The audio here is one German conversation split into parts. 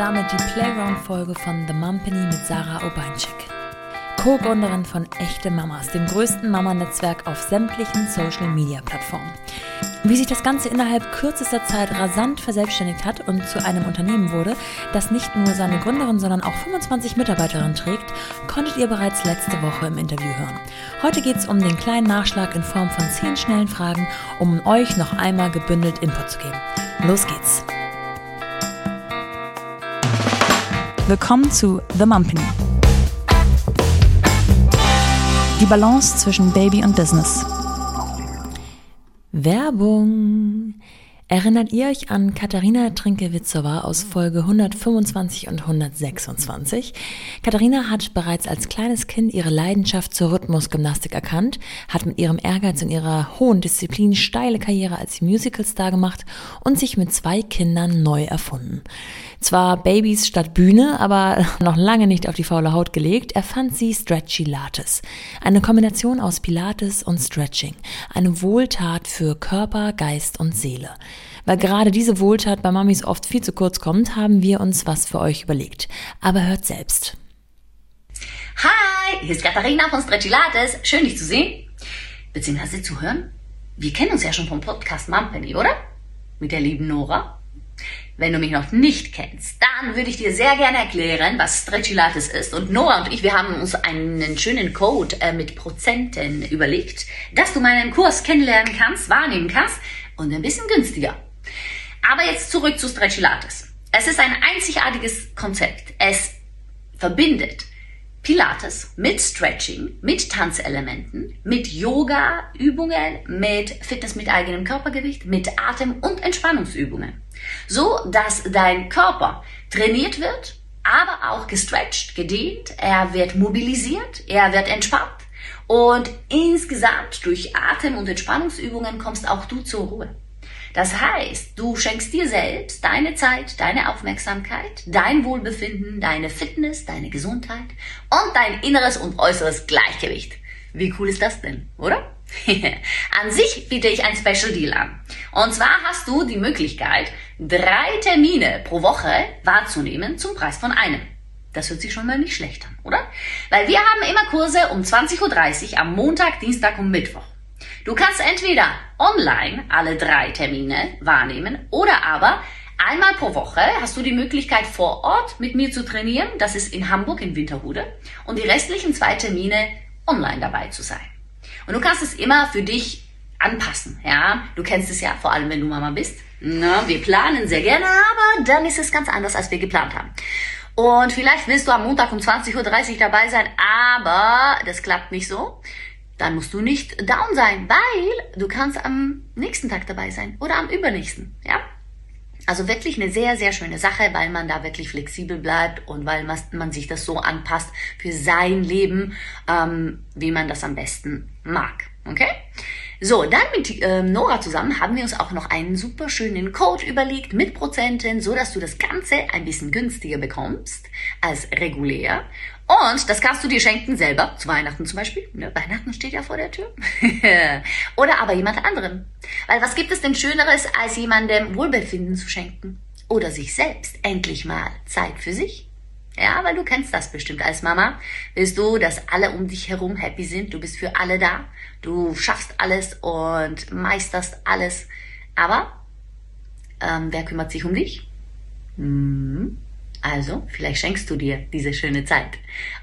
damit die Playground-Folge von The Mumpany mit Sarah Obeinczyk. Co-Gründerin von Echte Mamas, dem größten Mama-Netzwerk auf sämtlichen Social-Media-Plattformen. Wie sich das Ganze innerhalb kürzester Zeit rasant verselbstständigt hat und zu einem Unternehmen wurde, das nicht nur seine Gründerin, sondern auch 25 Mitarbeiterinnen trägt, konntet ihr bereits letzte Woche im Interview hören. Heute geht es um den kleinen Nachschlag in Form von 10 schnellen Fragen, um euch noch einmal gebündelt Input zu geben. Los geht's! Willkommen zu The Mumpany. Die Balance zwischen Baby und Business. Werbung. Erinnert ihr euch an Katharina Trinke-Witzowa aus Folge 125 und 126? Katharina hat bereits als kleines Kind ihre Leidenschaft zur Rhythmusgymnastik erkannt, hat mit ihrem Ehrgeiz und ihrer hohen Disziplin steile Karriere als Musicalstar gemacht und sich mit zwei Kindern neu erfunden. Zwar Babys statt Bühne, aber noch lange nicht auf die faule Haut gelegt, erfand sie Stretchy Lattes. Eine Kombination aus Pilates und Stretching. Eine Wohltat für Körper, Geist und Seele. Weil gerade diese Wohltat bei Mamis oft viel zu kurz kommt, haben wir uns was für euch überlegt. Aber hört selbst. Hi, hier ist Katharina von Stretchilates. Schön, dich zu sehen. Beziehungsweise zu hören. Wir kennen uns ja schon vom Podcast Mumpany, oder? Mit der lieben Nora. Wenn du mich noch nicht kennst, dann würde ich dir sehr gerne erklären, was Stretchilates ist. Und Nora und ich, wir haben uns einen schönen Code äh, mit Prozenten überlegt, dass du meinen Kurs kennenlernen kannst, wahrnehmen kannst und ein bisschen günstiger. Aber jetzt zurück zu Stretchilates. Es ist ein einzigartiges Konzept. Es verbindet Pilates mit Stretching, mit Tanzelementen, mit Yoga-Übungen, mit Fitness mit eigenem Körpergewicht, mit Atem- und Entspannungsübungen. So, dass dein Körper trainiert wird, aber auch gestretched, gedehnt, er wird mobilisiert, er wird entspannt und insgesamt durch Atem- und Entspannungsübungen kommst auch du zur Ruhe. Das heißt, du schenkst dir selbst deine Zeit, deine Aufmerksamkeit, dein Wohlbefinden, deine Fitness, deine Gesundheit und dein inneres und äußeres Gleichgewicht. Wie cool ist das denn, oder? an sich biete ich ein Special Deal an. Und zwar hast du die Möglichkeit, drei Termine pro Woche wahrzunehmen zum Preis von einem. Das hört sich schon mal nicht schlecht an, oder? Weil wir haben immer Kurse um 20.30 Uhr am Montag, Dienstag und Mittwoch. Du kannst entweder online alle drei Termine wahrnehmen oder aber einmal pro Woche hast du die Möglichkeit vor Ort mit mir zu trainieren. Das ist in Hamburg in Winterhude und die restlichen zwei Termine online dabei zu sein. Und du kannst es immer für dich anpassen, ja. Du kennst es ja, vor allem wenn du Mama bist. Na, wir planen sehr gerne, aber dann ist es ganz anders, als wir geplant haben. Und vielleicht willst du am Montag um 20.30 Uhr dabei sein, aber das klappt nicht so dann musst du nicht down sein, weil du kannst am nächsten Tag dabei sein oder am übernächsten, ja? Also wirklich eine sehr, sehr schöne Sache, weil man da wirklich flexibel bleibt und weil man sich das so anpasst für sein Leben, ähm, wie man das am besten mag. Okay? So, dann mit ähm, Nora zusammen haben wir uns auch noch einen super schönen Code überlegt mit Prozenten, so dass du das Ganze ein bisschen günstiger bekommst als regulär und das kannst du dir schenken selber, zu Weihnachten zum Beispiel. Ne? Weihnachten steht ja vor der Tür. Oder aber jemand anderem. Weil was gibt es denn Schöneres, als jemandem Wohlbefinden zu schenken? Oder sich selbst endlich mal Zeit für sich? Ja, weil du kennst das bestimmt als Mama. Willst du, dass alle um dich herum happy sind? Du bist für alle da. Du schaffst alles und meisterst alles. Aber ähm, wer kümmert sich um dich? Hm. Also, vielleicht schenkst du dir diese schöne Zeit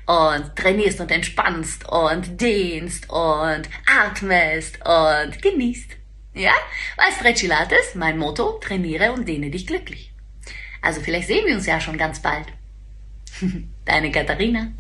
und trainierst und entspannst und dehnst und atmest und genießt. Ja? Weil Stretchilates, mein Motto, trainiere und dehne dich glücklich. Also vielleicht sehen wir uns ja schon ganz bald. Deine Katharina.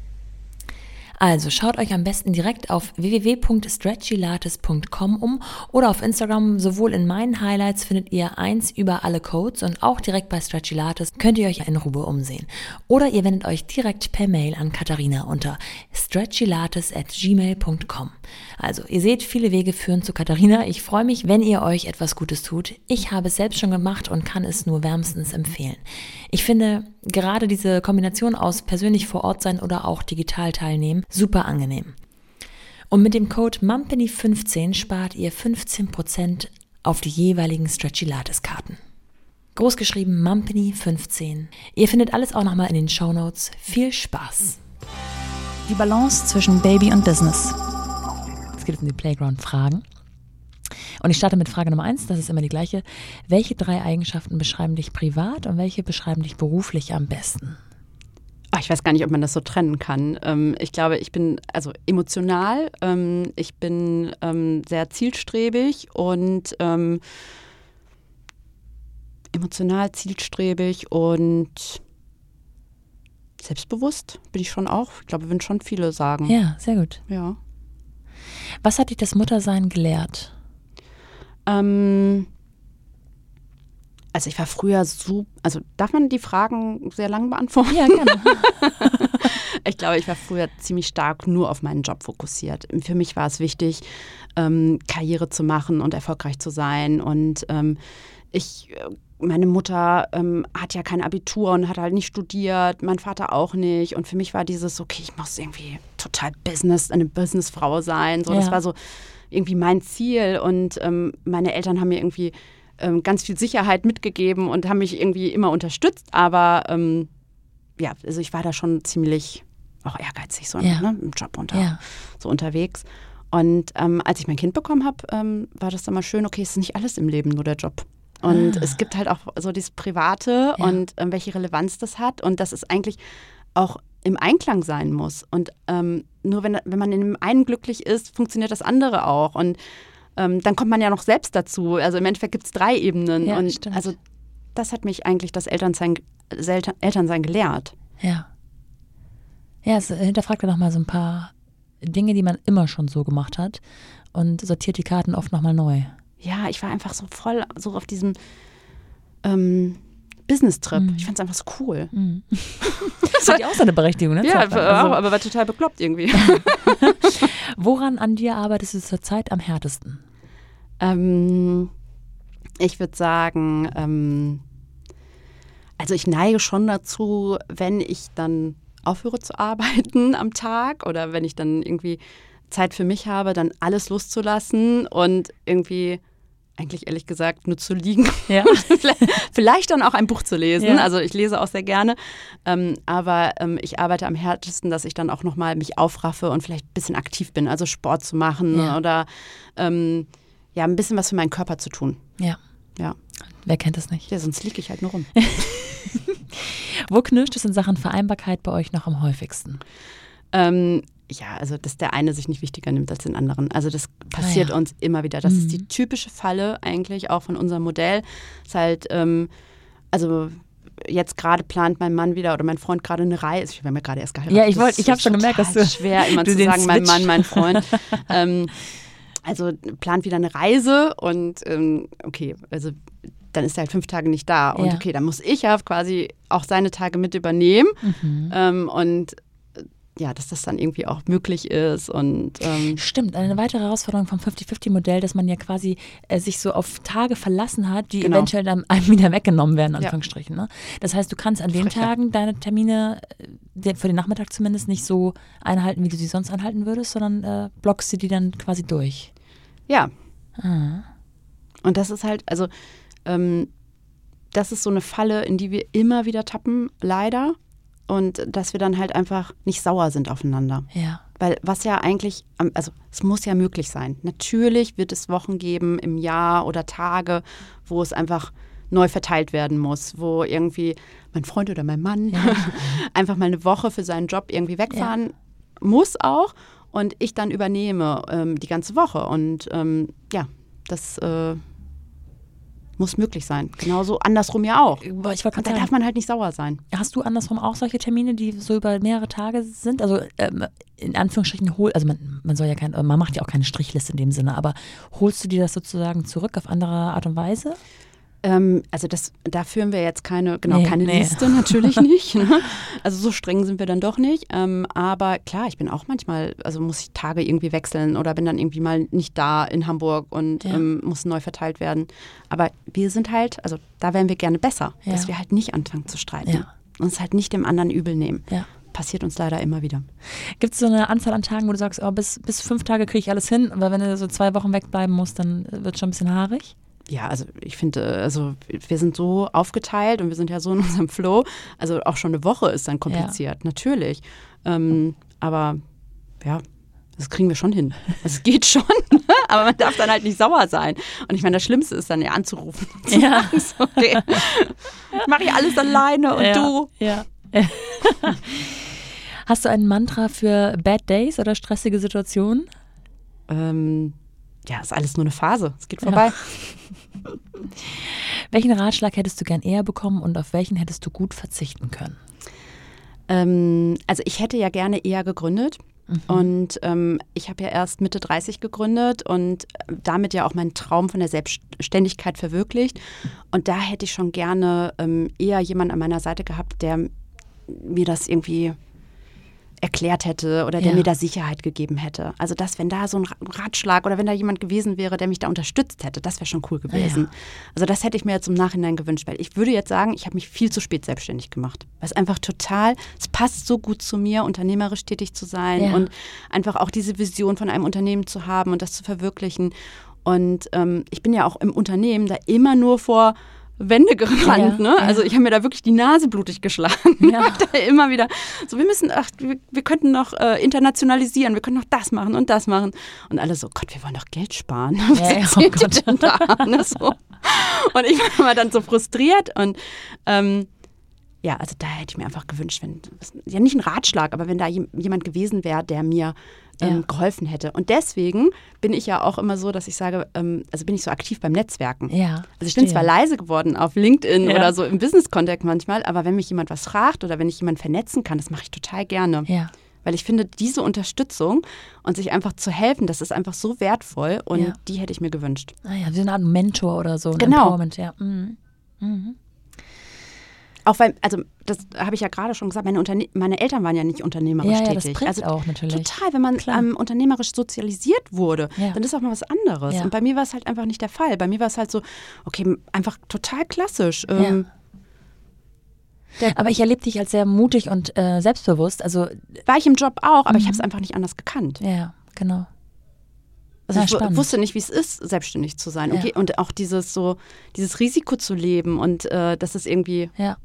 Also schaut euch am besten direkt auf www.stretchylates.com um oder auf Instagram. Sowohl in meinen Highlights findet ihr eins über alle Codes und auch direkt bei Stretchylates könnt ihr euch in Ruhe umsehen. Oder ihr wendet euch direkt per Mail an Katharina unter stretchylates at gmail.com. Also ihr seht, viele Wege führen zu Katharina. Ich freue mich, wenn ihr euch etwas Gutes tut. Ich habe es selbst schon gemacht und kann es nur wärmstens empfehlen. Ich finde gerade diese Kombination aus persönlich vor Ort sein oder auch digital teilnehmen super angenehm. Und mit dem Code MUMPANY15 spart ihr 15% auf die jeweiligen Stretchy Lattes Karten. Großgeschrieben Mumpany15. Ihr findet alles auch nochmal in den Show Notes. Viel Spaß! Die Balance zwischen Baby und Business. Es geht um die Playground-Fragen. Und ich starte mit Frage Nummer eins, das ist immer die gleiche. Welche drei Eigenschaften beschreiben dich privat und welche beschreiben dich beruflich am besten? Oh, ich weiß gar nicht, ob man das so trennen kann. Ähm, ich glaube, ich bin also emotional, ähm, ich bin ähm, sehr zielstrebig und emotional zielstrebig und selbstbewusst bin ich schon auch. Ich glaube, würden schon viele sagen. Ja, sehr gut. Ja. Was hat dich das Muttersein gelehrt? Ähm, also ich war früher so, also darf man die Fragen sehr lang beantworten? Ja, gerne. ich glaube, ich war früher ziemlich stark nur auf meinen Job fokussiert. Für mich war es wichtig, ähm, Karriere zu machen und erfolgreich zu sein. Und ähm, ich äh, meine Mutter ähm, hat ja kein Abitur und hat halt nicht studiert, mein Vater auch nicht. Und für mich war dieses, okay, ich muss irgendwie total Business, eine Businessfrau sein. So, ja. Das war so irgendwie mein Ziel. Und ähm, meine Eltern haben mir irgendwie ähm, ganz viel Sicherheit mitgegeben und haben mich irgendwie immer unterstützt. Aber ähm, ja, also ich war da schon ziemlich auch ehrgeizig so ja. ne, im Job unter, ja. so unterwegs. Und ähm, als ich mein Kind bekommen habe, ähm, war das dann mal schön, okay, es ist nicht alles im Leben nur der Job. Und ah. es gibt halt auch so dieses Private ja. und ähm, welche Relevanz das hat und dass es eigentlich auch im Einklang sein muss. Und ähm, nur wenn, wenn man in dem einen glücklich ist, funktioniert das andere auch. Und ähm, dann kommt man ja noch selbst dazu. Also im Endeffekt gibt es drei Ebenen. Ja, und stimmt. also das hat mich eigentlich das Elternsein, Elternsein gelehrt. Ja. Ja, es hinterfragt ja nochmal so ein paar Dinge, die man immer schon so gemacht hat und sortiert die Karten oft nochmal neu ja, ich war einfach so voll so auf diesem ähm, Business-Trip. Mm. Ich fand es einfach so cool. Mm. Das hat ja auch seine Berechtigung, ne? Ja, also. aber war total bekloppt irgendwie. Woran an dir arbeitest du zurzeit am härtesten? Ähm, ich würde sagen, ähm, also ich neige schon dazu, wenn ich dann aufhöre zu arbeiten am Tag oder wenn ich dann irgendwie Zeit für mich habe, dann alles loszulassen und irgendwie eigentlich ehrlich gesagt nur zu liegen. Ja. Vielleicht dann auch ein Buch zu lesen. Ja. Also ich lese auch sehr gerne. Ähm, aber ähm, ich arbeite am härtesten, dass ich dann auch nochmal mich aufraffe und vielleicht ein bisschen aktiv bin. Also Sport zu machen ja. oder ähm, ja, ein bisschen was für meinen Körper zu tun. Ja. Ja. Wer kennt das nicht? Ja, sonst liege ich halt nur rum. Wo knirscht es in Sachen Vereinbarkeit bei euch noch am häufigsten? Ähm, ja, also dass der eine sich nicht wichtiger nimmt als den anderen. Also das passiert ah, ja. uns immer wieder. Das mhm. ist die mhm. typische Falle eigentlich auch von unserem Modell. Ist halt, ähm, also jetzt gerade plant mein Mann wieder oder mein Freund gerade eine Reise. Ich habe mir gerade erst geheiratet. Ja, ich wollte, ich habe schon gemerkt, dass du schwer immer zu sagen, Switch. mein Mann, mein Freund. ähm, also plant wieder eine Reise und ähm, okay, also dann ist er halt fünf Tage nicht da. Und ja. okay, dann muss ich ja quasi auch seine Tage mit übernehmen. Mhm. Ähm, und ja, dass das dann irgendwie auch möglich ist. Und, ähm Stimmt, eine weitere Herausforderung vom 50-50-Modell, dass man ja quasi äh, sich so auf Tage verlassen hat, die genau. eventuell dann einem wieder weggenommen werden, in Anführungsstrichen. Ja. Ne? Das heißt, du kannst an den Tagen deine Termine, äh, für den Nachmittag zumindest, nicht so einhalten, wie du sie sonst einhalten würdest, sondern äh, blockst du die dann quasi durch. Ja. Ah. Und das ist halt, also ähm, das ist so eine Falle, in die wir immer wieder tappen, leider und dass wir dann halt einfach nicht sauer sind aufeinander. Ja. Weil was ja eigentlich, also es muss ja möglich sein. Natürlich wird es Wochen geben im Jahr oder Tage, wo es einfach neu verteilt werden muss, wo irgendwie mein Freund oder mein Mann ja. einfach mal eine Woche für seinen Job irgendwie wegfahren ja. muss auch und ich dann übernehme ähm, die ganze Woche. Und ähm, ja, das äh, muss möglich sein. Genauso andersrum ja auch. Ich Und da darf man halt nicht sauer sein. Hast du andersrum auch solche Termine, die so über mehrere Tage sind? Also ähm, in Anführungsstrichen hol, also man, man soll ja kein, man macht ja auch keine Strichliste in dem Sinne, aber holst du dir das sozusagen zurück auf andere Art und Weise? Ähm, also das, da führen wir jetzt keine, genau, Nee, keine nee. Liste natürlich nicht. Ne? Also so streng sind wir dann doch nicht. Ähm, aber klar, ich bin auch manchmal, also muss ich Tage irgendwie wechseln oder bin dann irgendwie mal nicht da in Hamburg und Ja. ähm, muss neu verteilt werden. Aber wir sind halt, also da wären wir gerne besser, Ja. dass wir halt nicht anfangen zu streiten. Ja. Uns halt nicht dem anderen übel nehmen. Ja. Passiert uns leider immer wieder. Gibt es so eine Anzahl an Tagen, wo du sagst, oh, bis, bis fünf Tage kriege ich alles hin, aber wenn du so zwei Wochen wegbleiben musst, dann wird es schon ein bisschen haarig? Ja, also ich finde, also wir sind so aufgeteilt und wir sind ja so in unserem Flow. Also auch schon eine Woche ist dann kompliziert, ja. natürlich. Ähm, aber ja, das kriegen wir schon hin. Es geht schon, aber man darf dann halt nicht sauer sein. Und ich meine, das Schlimmste ist dann ja anzurufen. Zu ja. Sagen, so, okay, mache ich alles alleine und ja. du. Ja. Hast du ein Mantra für Bad Days oder stressige Situationen? Ähm, ja, ist alles nur eine Phase. Es geht vorbei. Ja. welchen Ratschlag hättest du gern eher bekommen und auf welchen hättest du gut verzichten können? Ähm, also ich hätte ja gerne eher gegründet. Mhm. Und ähm, ich habe ja erst Mitte 30 gegründet und damit ja auch meinen Traum von der Selbstständigkeit verwirklicht. Und da hätte ich schon gerne ähm, eher jemanden an meiner Seite gehabt, der mir das irgendwie erklärt hätte oder der ja. mir da Sicherheit gegeben hätte. Also dass, wenn da so ein Ratschlag oder wenn da jemand gewesen wäre, der mich da unterstützt hätte, das wäre schon cool gewesen. Ja. Also das hätte ich mir jetzt im Nachhinein gewünscht, weil ich würde jetzt sagen, ich habe mich viel zu spät selbstständig gemacht. Weil es einfach total, es passt so gut zu mir, unternehmerisch tätig zu sein ja. und einfach auch diese Vision von einem Unternehmen zu haben und das zu verwirklichen. Und ähm, ich bin ja auch im Unternehmen da immer nur vor Wände gerannt. Ja, ne? Ja. Also ich habe mir da wirklich die Nase blutig geschlagen. Ja. da immer wieder so, wir müssen, ach, wir, wir könnten noch äh, internationalisieren, wir können noch das machen und das machen. Und alle so, Gott, wir wollen doch Geld sparen. Was ja, ja, oh Gott. denn da? Ne? So. Und ich war immer dann so frustriert und ähm, ja, also da hätte ich mir einfach gewünscht, wenn, ja nicht ein Ratschlag, aber wenn da jemand gewesen wäre, der mir ähm, ja. geholfen hätte. Und deswegen bin ich ja auch immer so, dass ich sage, ähm, also bin ich so aktiv beim Netzwerken. Ja, also ich bin zwar leise geworden auf LinkedIn ja. oder so im Business-Kontext manchmal, aber wenn mich jemand was fragt oder wenn ich jemanden vernetzen kann, das mache ich total gerne. Ja. Weil ich finde, diese Unterstützung und sich einfach zu helfen, das ist einfach so wertvoll und ja. die hätte ich mir gewünscht. Ah ja, wie eine Art Mentor oder so. Genau. Empowerment, ja. Mhm. Mhm. Auch weil, also das habe ich ja gerade schon gesagt, meine, Unterne meine Eltern waren ja nicht unternehmerisch ja, ja, tätig. Das also auch natürlich. Total, wenn man ähm, unternehmerisch sozialisiert wurde, ja. dann ist auch mal was anderes. Ja. Und bei mir war es halt einfach nicht der Fall. Bei mir war es halt so, okay, einfach total klassisch. Ähm, aber ich erlebe dich als sehr mutig und äh, selbstbewusst. Also war ich im Job auch, aber mhm. ich habe es einfach nicht anders gekannt. Ja, genau. Also ich spannend. wusste nicht, wie es ist, selbstständig zu sein. Okay, und auch dieses so, dieses Risiko zu leben und äh, das ist irgendwie. Ja.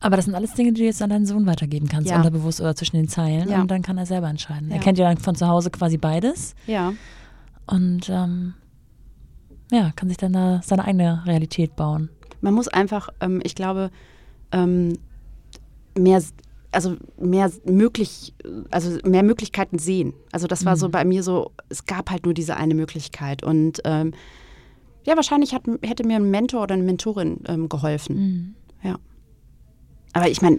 Aber das sind alles Dinge, die du jetzt an deinen Sohn weitergeben kannst, ja. unterbewusst oder zwischen den Zeilen. Ja. Und dann kann er selber entscheiden. Ja. Er kennt ja dann von zu Hause quasi beides. Ja. Und ähm, ja, kann sich dann da seine eigene Realität bauen. Man muss einfach, ähm, ich glaube, ähm, mehr, also mehr möglich, also mehr Möglichkeiten sehen. Also das war mhm. so bei mir so, es gab halt nur diese eine Möglichkeit. Und ähm, ja, wahrscheinlich hat, hätte mir ein Mentor oder eine Mentorin ähm, geholfen. Mhm. Ja. Aber ich meine,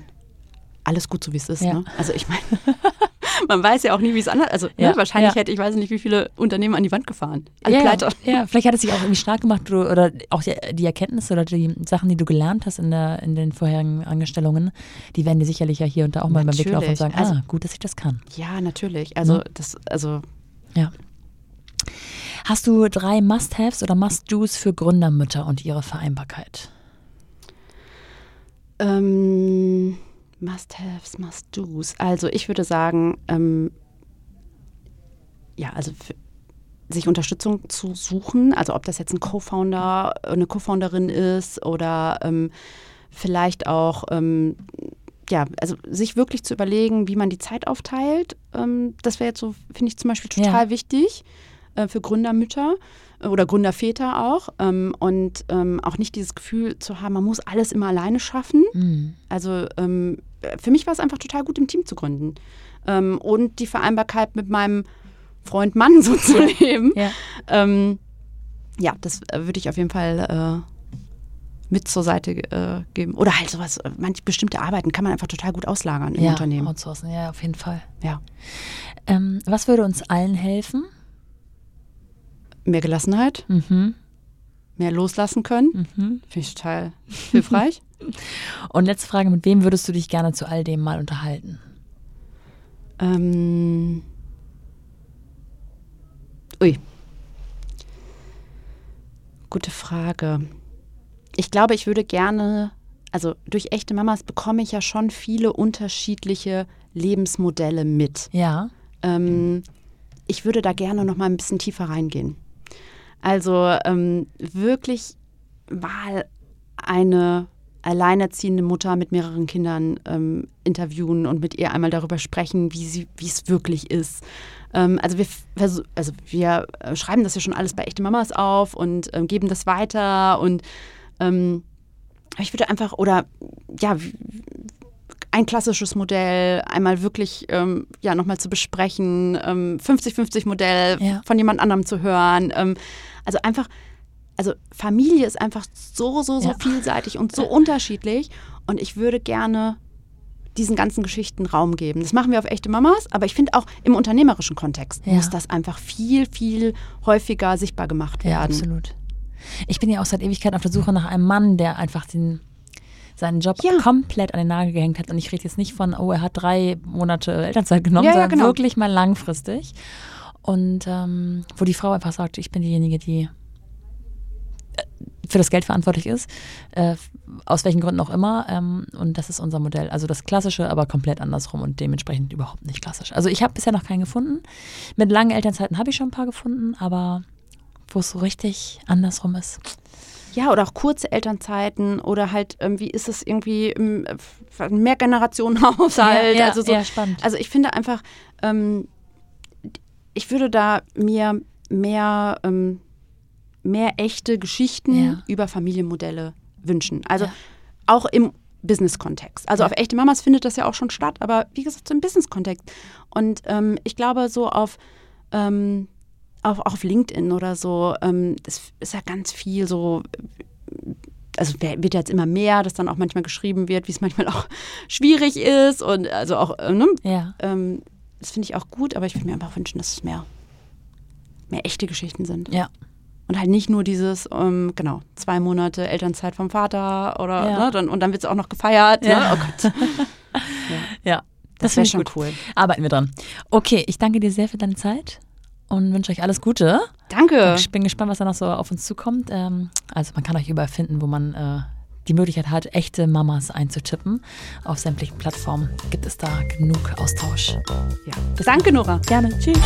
alles gut so wie es ist. Ja. Ne? Also ich meine, man weiß ja auch nie, wie es anders Also ne, ja, ne, wahrscheinlich ja. hätte ich weiß nicht, wie viele Unternehmen an die Wand gefahren. Alle ja. Ja, vielleicht hat es sich auch irgendwie stark gemacht oder auch die, die, Erkenntnisse oder die Sachen, die du gelernt hast in, der, in den vorherigen Angestellungen, die werden dir sicherlich ja hier und da auch mal natürlich. beim Weg laufen und sagen, also, ah, gut, dass ich das kann. Ja, natürlich. Also ne? das, also ja. Hast du drei Must-Haves oder Must-Dos für Gründermütter und ihre Vereinbarkeit? Ähm, Must-haves, Must-dos. Also ich würde sagen, ähm, ja, also sich Unterstützung zu suchen, also ob das jetzt ein Co-Founder, eine Co-Founderin ist oder ähm, vielleicht auch, ähm, ja, also sich wirklich zu überlegen, wie man die Zeit aufteilt. Ähm, das wäre jetzt so, finde ich zum Beispiel total ja. wichtig äh, für Gründermütter oder Gründerväter auch. Ähm, und ähm, auch nicht dieses Gefühl zu haben, man muss alles immer alleine schaffen. Mhm. Also ähm, für mich war es einfach total gut, im Team zu gründen. Ähm, und die Vereinbarkeit mit meinem Freund Mann so zu leben. Ja, ähm, ja das äh, würde ich auf jeden Fall äh, mit zur Seite äh, geben. Oder halt sowas, äh, manche bestimmte Arbeiten kann man einfach total gut auslagern im ja, Unternehmen. Outsourcen, ja, auf jeden Fall. Ja. Ähm, was würde uns allen helfen? Mehr Gelassenheit, mhm. mehr loslassen können. Mhm. Finde ich total hilfreich. Und letzte Frage, mit wem würdest du dich gerne zu all dem mal unterhalten? Ähm. Ui. Gute Frage. Ich glaube, ich würde gerne, also durch echte Mamas bekomme ich ja schon viele unterschiedliche Lebensmodelle mit. Ja. Ähm, ich würde da gerne noch mal ein bisschen tiefer reingehen. Also ähm, wirklich mal eine alleinerziehende Mutter mit mehreren Kindern ähm, interviewen und mit ihr einmal darüber sprechen, wie sie, wie es wirklich ist. Ähm, also wir, also wir äh, schreiben das ja schon alles bei echte Mamas auf und ähm, geben das weiter und ähm, ich würde einfach oder ja ein klassisches Modell einmal wirklich ähm, ja nochmal zu besprechen, 50-50 ähm, Modell ja. von jemand anderem zu hören. Ähm, also einfach also Familie ist einfach so, so, so ja. vielseitig und so unterschiedlich. Und ich würde gerne diesen ganzen Geschichten Raum geben. Das machen wir auf echte Mamas, aber ich finde auch im unternehmerischen Kontext ja. muss das einfach viel, viel häufiger sichtbar gemacht werden. Ja, absolut. Ich bin ja auch seit Ewigkeit auf der Suche nach einem Mann, der einfach den, seinen Job ja. komplett an den Nagel gehängt hat. Und ich rede jetzt nicht von, oh, er hat drei Monate Elternzeit genommen, ja, sondern genau. wirklich mal langfristig. Und ähm, wo die Frau einfach sagt, ich bin diejenige, die für das Geld verantwortlich ist, äh, aus welchen Gründen auch immer. Ähm, und das ist unser Modell. Also das Klassische, aber komplett andersrum und dementsprechend überhaupt nicht klassisch. Also ich habe bisher noch keinen gefunden. Mit langen Elternzeiten habe ich schon ein paar gefunden, aber wo es so richtig andersrum ist. Ja, oder auch kurze Elternzeiten oder halt, ähm, wie ist es irgendwie im äh, Mehrgenerationenhaushalt? Ja, ja, also so, ja, spannend. Also ich finde einfach, ähm, ich würde da mir mehr ähm, mehr echte Geschichten ja. über Familienmodelle wünschen. Also ja. auch im Business-Kontext. Also ja. auf echte Mamas findet das ja auch schon statt, aber wie gesagt, so im Business-Kontext. Und ähm, ich glaube, so auf, ähm, auf, auch auf LinkedIn oder so, ähm, das ist ja ganz viel so also wird jetzt immer mehr, dass dann auch manchmal geschrieben wird, wie es manchmal auch schwierig ist und also auch, äh, ne? ja. Ähm, das finde ich auch gut, aber ich würde mir einfach wünschen, dass es mehr, mehr echte Geschichten sind. Ja. Und halt nicht nur dieses, ähm, genau, zwei Monate Elternzeit vom Vater oder ja. ne, dann, und dann wird es auch noch gefeiert. Ne? Ja. Ne? Oh Gott. ja. ja. das, das wäre schon gut. cool. Arbeiten wir dran. Okay, ich danke dir sehr für deine Zeit und wünsche euch alles Gute. Danke. Ich bin gespannt, was da noch so auf uns zukommt. Ähm, also man kann euch überall finden, wo man äh, die Möglichkeit hat, echte Mamas einzutippen. Auf sämtlichen Plattformen gibt es da genug Austausch. Ja. Danke, Nora. Gerne. Tschüss.